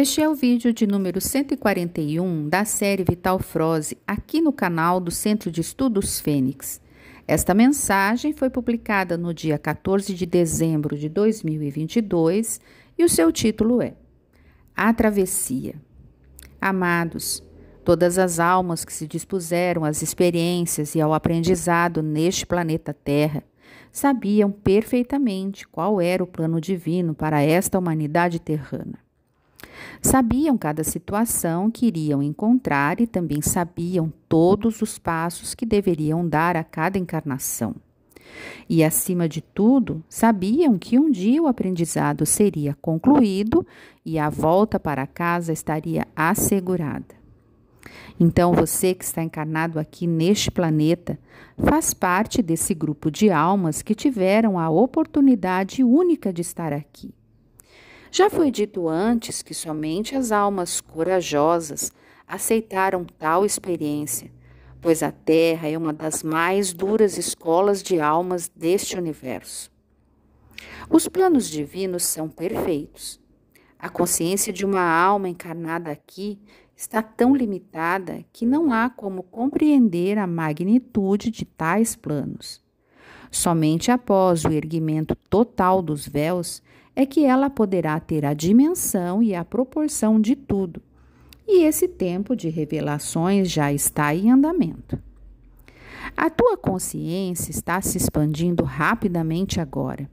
Este é o vídeo de número 141 da série Vital Froze, aqui no canal do Centro de Estudos Fênix. Esta mensagem foi publicada no dia 14 de dezembro de 2022 e o seu título é A Travessia. Amados, todas as almas que se dispuseram às experiências e ao aprendizado neste planeta Terra sabiam perfeitamente qual era o plano divino para esta humanidade terrana. Sabiam cada situação que iriam encontrar e também sabiam todos os passos que deveriam dar a cada encarnação. E, acima de tudo, sabiam que um dia o aprendizado seria concluído e a volta para casa estaria assegurada. Então, você que está encarnado aqui neste planeta faz parte desse grupo de almas que tiveram a oportunidade única de estar aqui. Já foi dito antes que somente as almas corajosas aceitaram tal experiência, pois a Terra é uma das mais duras escolas de almas deste universo. Os planos divinos são perfeitos. A consciência de uma alma encarnada aqui está tão limitada que não há como compreender a magnitude de tais planos. Somente após o erguimento total dos véus é que ela poderá ter a dimensão e a proporção de tudo. E esse tempo de revelações já está em andamento. A tua consciência está se expandindo rapidamente agora.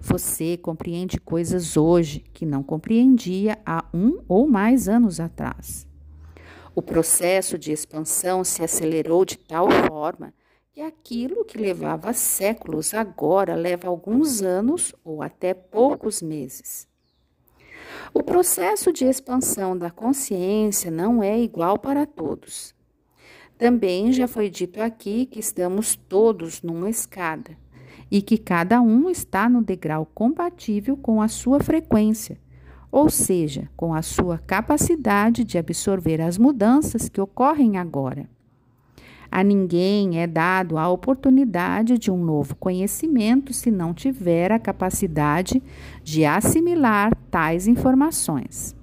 Você compreende coisas hoje que não compreendia há um ou mais anos atrás. O processo de expansão se acelerou de tal forma e aquilo que levava séculos agora leva alguns anos ou até poucos meses. O processo de expansão da consciência não é igual para todos. Também já foi dito aqui que estamos todos numa escada e que cada um está no degrau compatível com a sua frequência, ou seja, com a sua capacidade de absorver as mudanças que ocorrem agora. A ninguém é dado a oportunidade de um novo conhecimento se não tiver a capacidade de assimilar tais informações.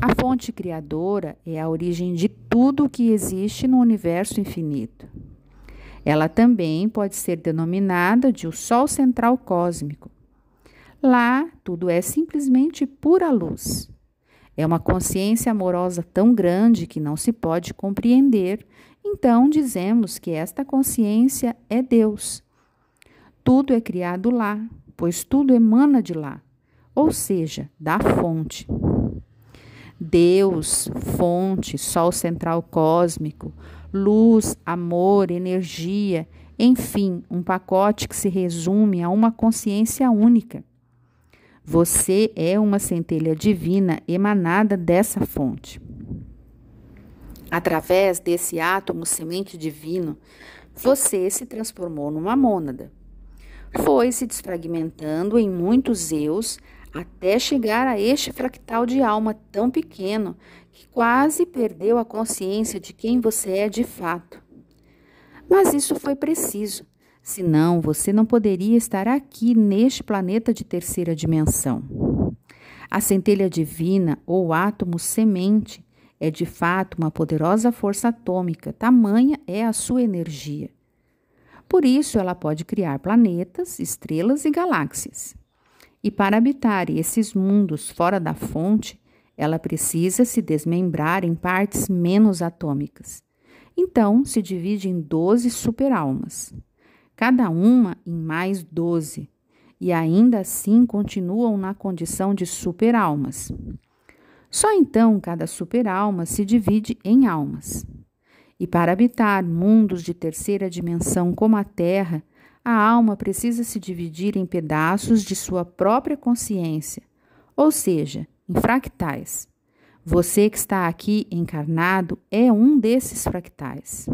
A fonte criadora é a origem de tudo o que existe no universo infinito. Ela também pode ser denominada de o Sol central cósmico. Lá, tudo é simplesmente pura luz. É uma consciência amorosa tão grande que não se pode compreender então dizemos que esta consciência é Deus. Tudo é criado lá, pois tudo emana de lá, ou seja, da fonte. Deus, fonte, sol central cósmico, luz, amor, energia, enfim, um pacote que se resume a uma consciência única. Você é uma centelha divina emanada dessa fonte. Através desse átomo semente divino, você se transformou numa mônada. Foi se desfragmentando em muitos eus até chegar a este fractal de alma tão pequeno que quase perdeu a consciência de quem você é de fato. Mas isso foi preciso, senão você não poderia estar aqui neste planeta de terceira dimensão. A centelha divina ou átomo semente é de fato uma poderosa força atômica, tamanha é a sua energia. Por isso, ela pode criar planetas, estrelas e galáxias. E para habitar esses mundos fora da fonte, ela precisa se desmembrar em partes menos atômicas. Então, se divide em 12 superalmas, cada uma em mais 12, e ainda assim continuam na condição de superalmas. Só então cada superalma se divide em almas. E para habitar mundos de terceira dimensão como a Terra, a alma precisa se dividir em pedaços de sua própria consciência, ou seja, em fractais. Você que está aqui encarnado é um desses fractais.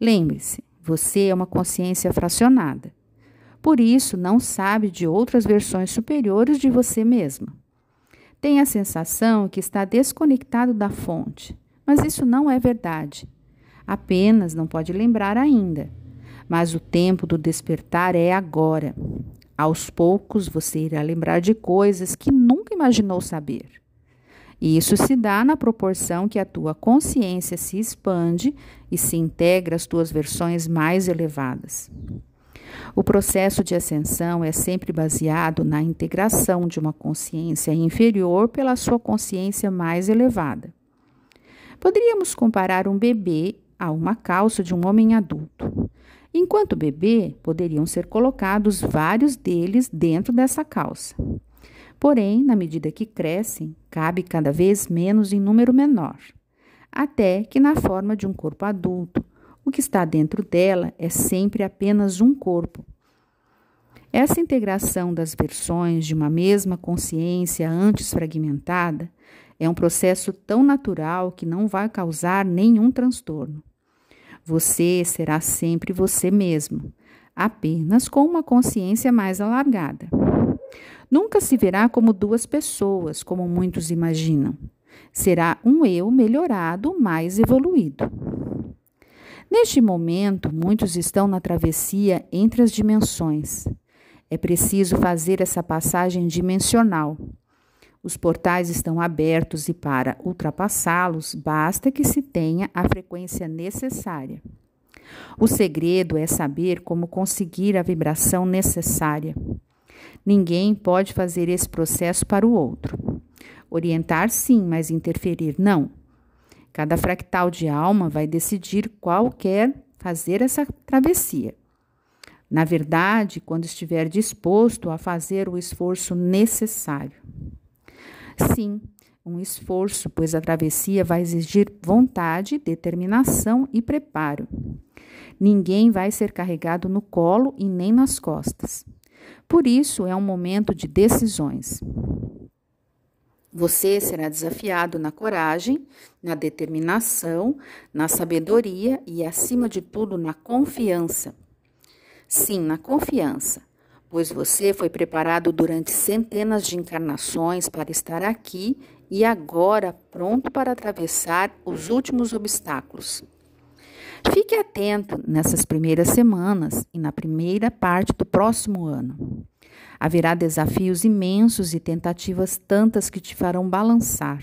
Lembre-se, você é uma consciência fracionada. Por isso, não sabe de outras versões superiores de você mesma tem a sensação que está desconectado da fonte, mas isso não é verdade. Apenas não pode lembrar ainda. Mas o tempo do despertar é agora. Aos poucos você irá lembrar de coisas que nunca imaginou saber. E isso se dá na proporção que a tua consciência se expande e se integra às tuas versões mais elevadas. O processo de ascensão é sempre baseado na integração de uma consciência inferior pela sua consciência mais elevada. Poderíamos comparar um bebê a uma calça de um homem adulto. Enquanto bebê, poderiam ser colocados vários deles dentro dessa calça. Porém, na medida que crescem, cabe cada vez menos em número menor, até que na forma de um corpo adulto, o que está dentro dela é sempre apenas um corpo. Essa integração das versões de uma mesma consciência antes fragmentada é um processo tão natural que não vai causar nenhum transtorno. Você será sempre você mesmo, apenas com uma consciência mais alargada. Nunca se verá como duas pessoas, como muitos imaginam. Será um eu melhorado, mais evoluído. Neste momento, muitos estão na travessia entre as dimensões. É preciso fazer essa passagem dimensional. Os portais estão abertos e para ultrapassá-los basta que se tenha a frequência necessária. O segredo é saber como conseguir a vibração necessária. Ninguém pode fazer esse processo para o outro. Orientar sim, mas interferir não. Cada fractal de alma vai decidir qual quer fazer essa travessia. Na verdade, quando estiver disposto a fazer o esforço necessário. Sim, um esforço, pois a travessia vai exigir vontade, determinação e preparo. Ninguém vai ser carregado no colo e nem nas costas. Por isso, é um momento de decisões. Você será desafiado na coragem, na determinação, na sabedoria e, acima de tudo, na confiança. Sim, na confiança pois você foi preparado durante centenas de encarnações para estar aqui e agora pronto para atravessar os últimos obstáculos. Fique atento nessas primeiras semanas e na primeira parte do próximo ano. Haverá desafios imensos e tentativas tantas que te farão balançar.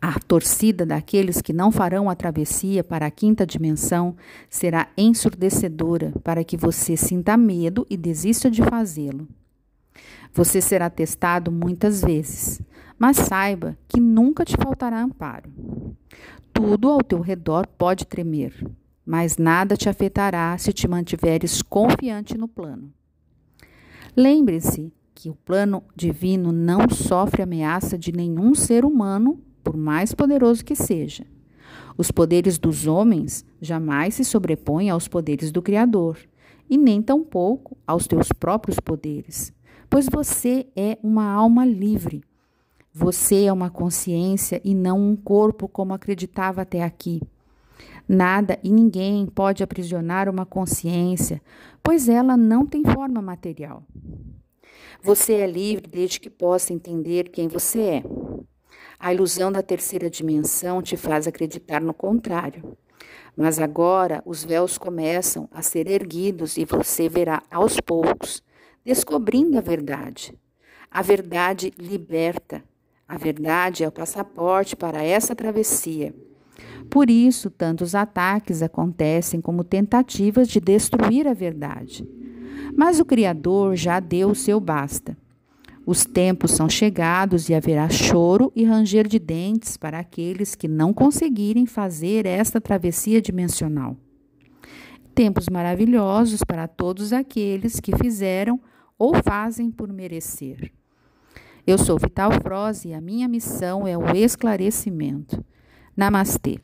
A torcida daqueles que não farão a travessia para a quinta dimensão será ensurdecedora para que você sinta medo e desista de fazê-lo. Você será testado muitas vezes, mas saiba que nunca te faltará amparo. Tudo ao teu redor pode tremer, mas nada te afetará se te mantiveres confiante no plano. Lembre-se que o plano divino não sofre ameaça de nenhum ser humano por mais poderoso que seja. Os poderes dos homens jamais se sobrepõem aos poderes do Criador, e nem tampouco aos teus próprios poderes, pois você é uma alma livre. Você é uma consciência e não um corpo como acreditava até aqui. Nada e ninguém pode aprisionar uma consciência, pois ela não tem forma material. Você é livre desde que possa entender quem você é. A ilusão da terceira dimensão te faz acreditar no contrário. Mas agora os véus começam a ser erguidos e você verá aos poucos, descobrindo a verdade. A verdade liberta. A verdade é o passaporte para essa travessia. Por isso, tantos ataques acontecem como tentativas de destruir a verdade. Mas o Criador já deu o seu basta. Os tempos são chegados e haverá choro e ranger de dentes para aqueles que não conseguirem fazer esta travessia dimensional. Tempos maravilhosos para todos aqueles que fizeram ou fazem por merecer. Eu sou Vital Froze e a minha missão é o esclarecimento. Namaste.